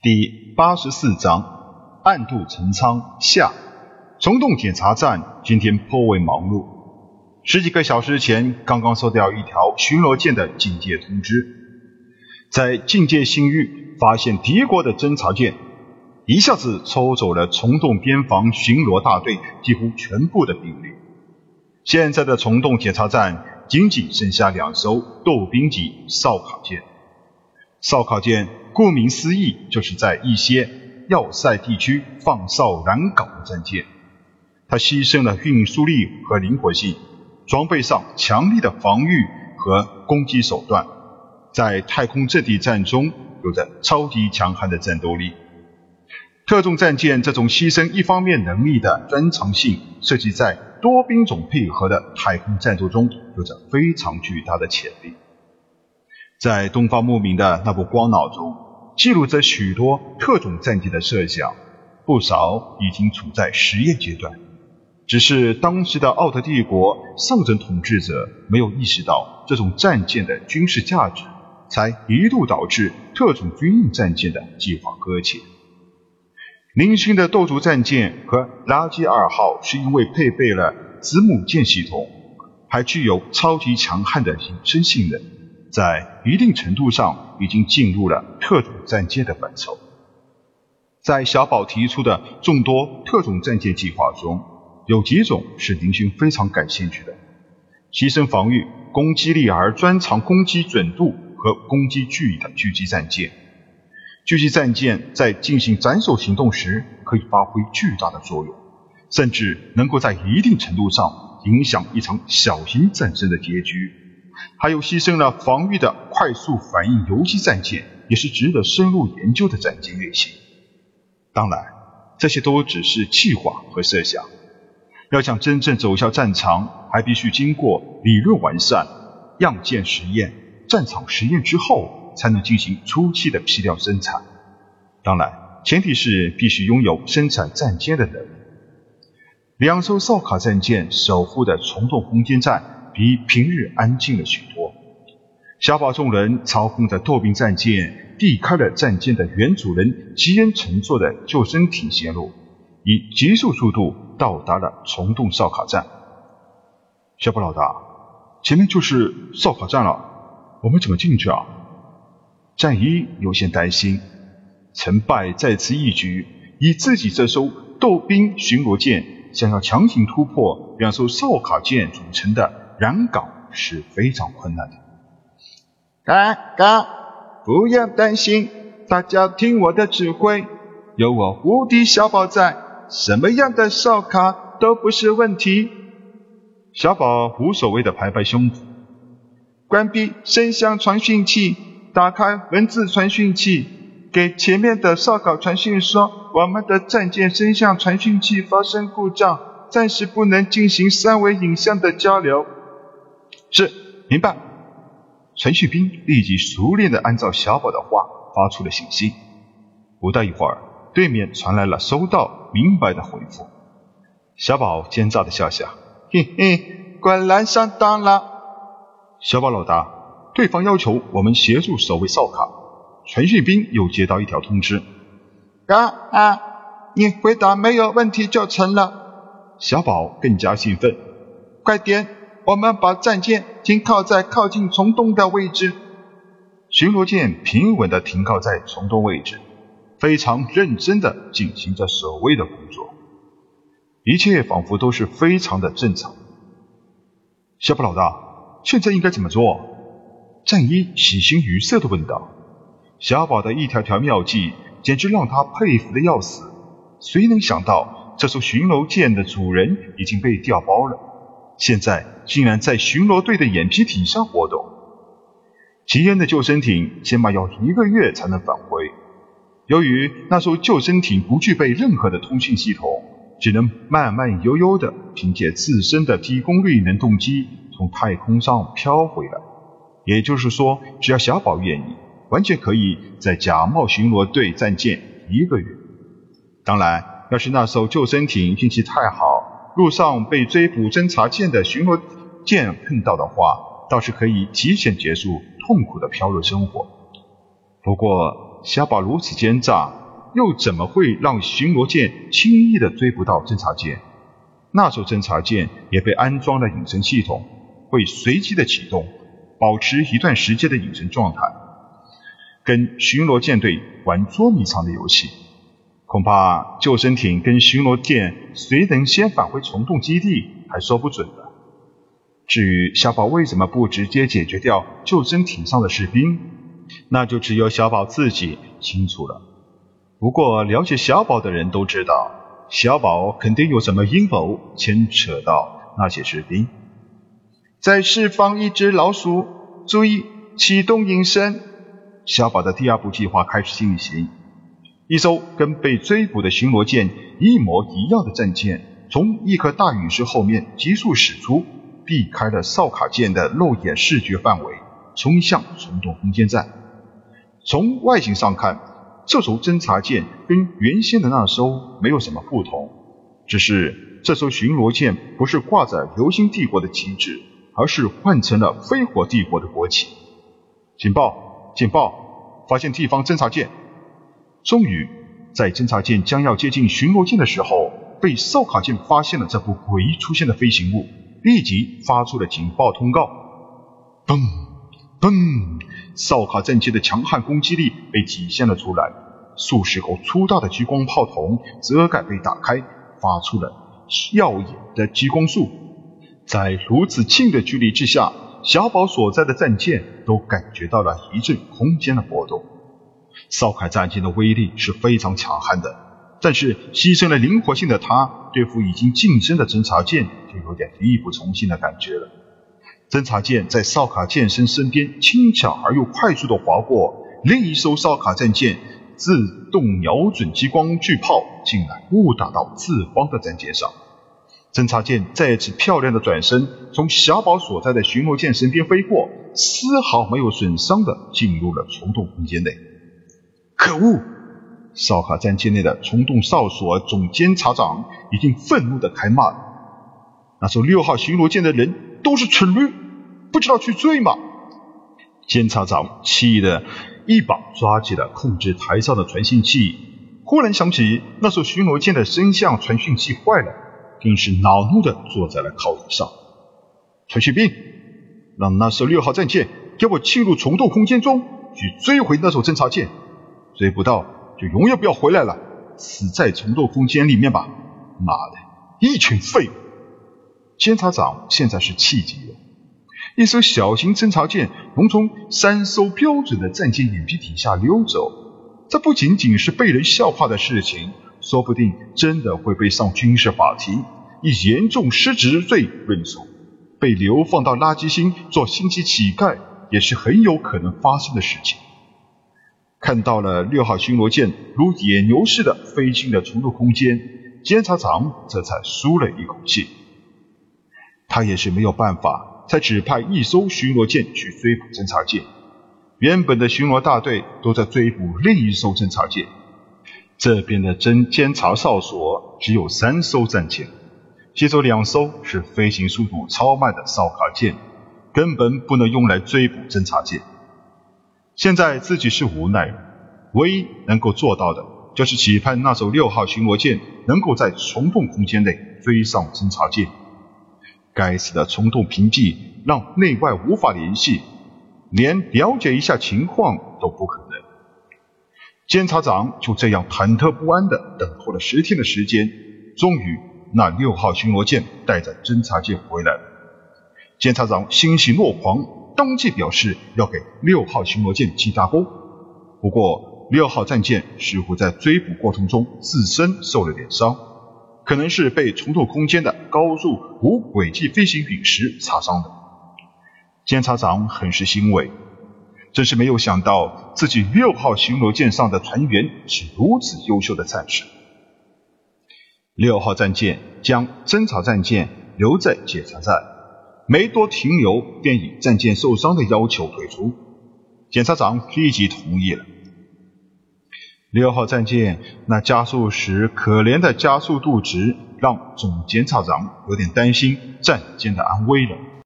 第八十四章暗度陈仓下。虫洞检查站今天颇为忙碌。十几个小时前，刚刚收到一条巡逻舰的警戒通知，在境界新域发现敌国的侦察舰，一下子抽走了虫洞边防巡逻大队几乎全部的兵力。现在的虫洞检查站仅仅剩下两艘斗兵级哨卡舰。哨卡舰顾名思义，就是在一些要塞地区放哨拦岗的战舰。它牺牲了运输力和灵活性，装备上强力的防御和攻击手段，在太空阵地战中有着超级强悍的战斗力。特种战舰这种牺牲一方面能力的专长性，设计在多兵种配合的太空战斗中有着非常巨大的潜力。在东方牧民的那部光脑中，记录着许多特种战舰的设想，不少已经处在实验阶段。只是当时的奥特帝国上层统治者没有意识到这种战舰的军事价值，才一度导致特种军用战舰的计划搁浅。零星的斗族战舰和垃圾二号是因为配备了子母舰系统，还具有超级强悍的隐身性能，在一定程度上已经进入了特种战舰的范畴。在小宝提出的众多特种战舰计划中，有几种是林军非常感兴趣的：牺牲防御、攻击力而专长攻击准度和攻击距离的狙击战舰。狙击战舰在进行斩首行动时可以发挥巨大的作用，甚至能够在一定程度上影响一场小型战争的结局。还有牺牲了防御的快速反应游击战舰，也是值得深入研究的战舰类型。当然，这些都只是计划和设想。要想真正走向战场，还必须经过理论完善、样件实验、战场实验之后，才能进行初期的批量生产。当然，前提是必须拥有生产战舰的能力。两艘哨卡战舰守护的虫洞空间站比平日安静了许多。小宝众人操控着斗兵战舰，避开了战舰的原主人吉恩乘坐的救生艇线路，以极速速度。到达了虫洞哨卡站，小宝老大，前面就是哨卡站了，我们怎么进去啊？战一有些担心，成败在此一举，以自己这艘斗兵巡逻舰想要强行突破两艘哨卡舰组成的燃稿是非常困难的。嘎嘎，不要担心，大家听我的指挥，有我无敌小宝在。什么样的哨卡都不是问题。小宝无所谓的拍拍胸脯，关闭声像传讯器，打开文字传讯器，给前面的哨卡传讯说，我们的战舰声像传讯器发生故障，暂时不能进行三维影像的交流。是，明白。陈旭斌立即熟练的按照小宝的话发出了信息。不大一会儿。对面传来了收到、明白的回复。小宝奸诈的笑笑，嘿嘿，果然上当了。小宝老大，对方要求我们协助守卫哨卡。陈旭斌又接到一条通知。啊啊，你回答没有问题就成了。小宝更加兴奋，快点，我们把战舰停靠在靠近虫洞的位置。巡逻舰平稳地停靠在虫洞位置。非常认真地进行着守卫的工作，一切仿佛都是非常的正常。小宝老大，现在应该怎么做？战衣喜形于色地问道。小宝的一条条妙计，简直让他佩服的要死。谁能想到，这艘巡逻舰的主人已经被调包了，现在竟然在巡逻队的眼皮底下活动。吉恩的救生艇起码要一个月才能返回。由于那艘救生艇不具备任何的通讯系统，只能慢慢悠悠地凭借自身的低功率能动机从太空上飘回来。也就是说，只要小宝愿意，完全可以在假冒巡逻队战舰一个月。当然，要是那艘救生艇运气太好，路上被追捕侦察舰的巡逻舰碰到的话，倒是可以提前结束痛苦的漂流生活。不过，小宝如此奸诈，又怎么会让巡逻舰轻易的追不到侦察舰？那艘侦察舰也被安装了隐身系统，会随机的启动，保持一段时间的隐身状态，跟巡逻舰队玩捉迷藏的游戏。恐怕救生艇跟巡逻舰谁能先返回虫洞基地还说不准呢。至于小宝为什么不直接解决掉救生艇上的士兵，那就只有小宝自己清楚了。不过了解小宝的人都知道，小宝肯定有什么阴谋牵扯到那些士兵。再释放一只老鼠，注意启动隐身。小宝的第二步计划开始进行。一艘跟被追捕的巡逻舰一模一样的战舰，从一颗大陨石后面急速驶出，避开了哨卡舰的肉眼视觉范围，冲向虫洞空间站。从外形上看，这艘侦察舰跟原先的那艘没有什么不同，只是这艘巡逻舰不是挂着流星帝国的旗帜，而是换成了飞火帝国的国旗。警报！警报！发现地方侦察舰！终于，在侦察舰将要接近巡逻舰的时候，被哨卡舰发现了这部诡异出现的飞行物，立即发出了警报通告。嘣嘣，哨卡战机的强悍攻击力被体现了出来，数十口粗大的激光炮筒遮盖被打开，发出了耀眼的激光束。在如此近的距离之下，小宝所在的战舰都感觉到了一阵空间的波动。哨卡战舰的威力是非常强悍的，但是牺牲了灵活性的它，对付已经近身的侦察舰就有点力不从心的感觉了。侦察舰在哨卡舰身身边轻巧而又快速的划过，另一艘哨卡战舰自动瞄准激光巨炮，竟然误打到自方的战舰上。侦察舰再次漂亮的转身，从小宝所在的巡逻舰身边飞过，丝毫没有损伤的进入了虫洞空间内。可恶！哨卡战舰内的虫洞哨所总监察长已经愤怒的开骂了：“那艘六号巡逻舰的人都是蠢驴，不知道去追吗？”监察长气得一把抓起了控制台上的传信器，忽然想起那艘巡逻舰的声像传讯器坏了，更是恼怒的坐在了靠椅上。传讯兵，让那艘六号战舰给我进入虫洞空间中去追回那艘侦察舰。追不到就永远不要回来了，死在虫洞空间里面吧！妈的，一群废物！监察长现在是气急了。一艘小型侦察舰能从三艘标准的战舰眼皮底下溜走，这不仅仅是被人笑话的事情，说不定真的会被上军事法庭，以严重失职罪论处，被流放到垃圾星做星际乞丐，也是很有可能发生的事情。看到了六号巡逻舰如野牛似的飞进了虫洞空间，监察长这才舒了一口气。他也是没有办法，才只派一艘巡逻舰去追捕侦察舰。原本的巡逻大队都在追捕另一艘侦察舰，这边的侦监察哨所只有三艘战舰，其中两艘是飞行速度超慢的哨卡舰，根本不能用来追捕侦察舰。现在自己是无奈，唯一能够做到的就是期盼那艘六号巡逻舰能够在虫洞空间内追上侦察舰。该死的虫洞屏蔽让内外无法联系，连了解一下情况都不可能。监察长就这样忐忑不安地等候了十天的时间，终于那六号巡逻舰带着侦察舰回来了。监察长欣喜若狂。当即表示要给六号巡逻舰记大功。不过六号战舰似乎在追捕过程中自身受了点伤，可能是被虫洞空间的高速无轨迹飞行陨石擦伤的。监察长很是欣慰，真是没有想到自己六号巡逻舰上的船员是如此优秀的战士。六号战舰将侦察战舰留在检查站。没多停留，便以战舰受伤的要求退出。检察长立即同意了。六号战舰那加速时可怜的加速度值，让总检察长有点担心战舰的安危了。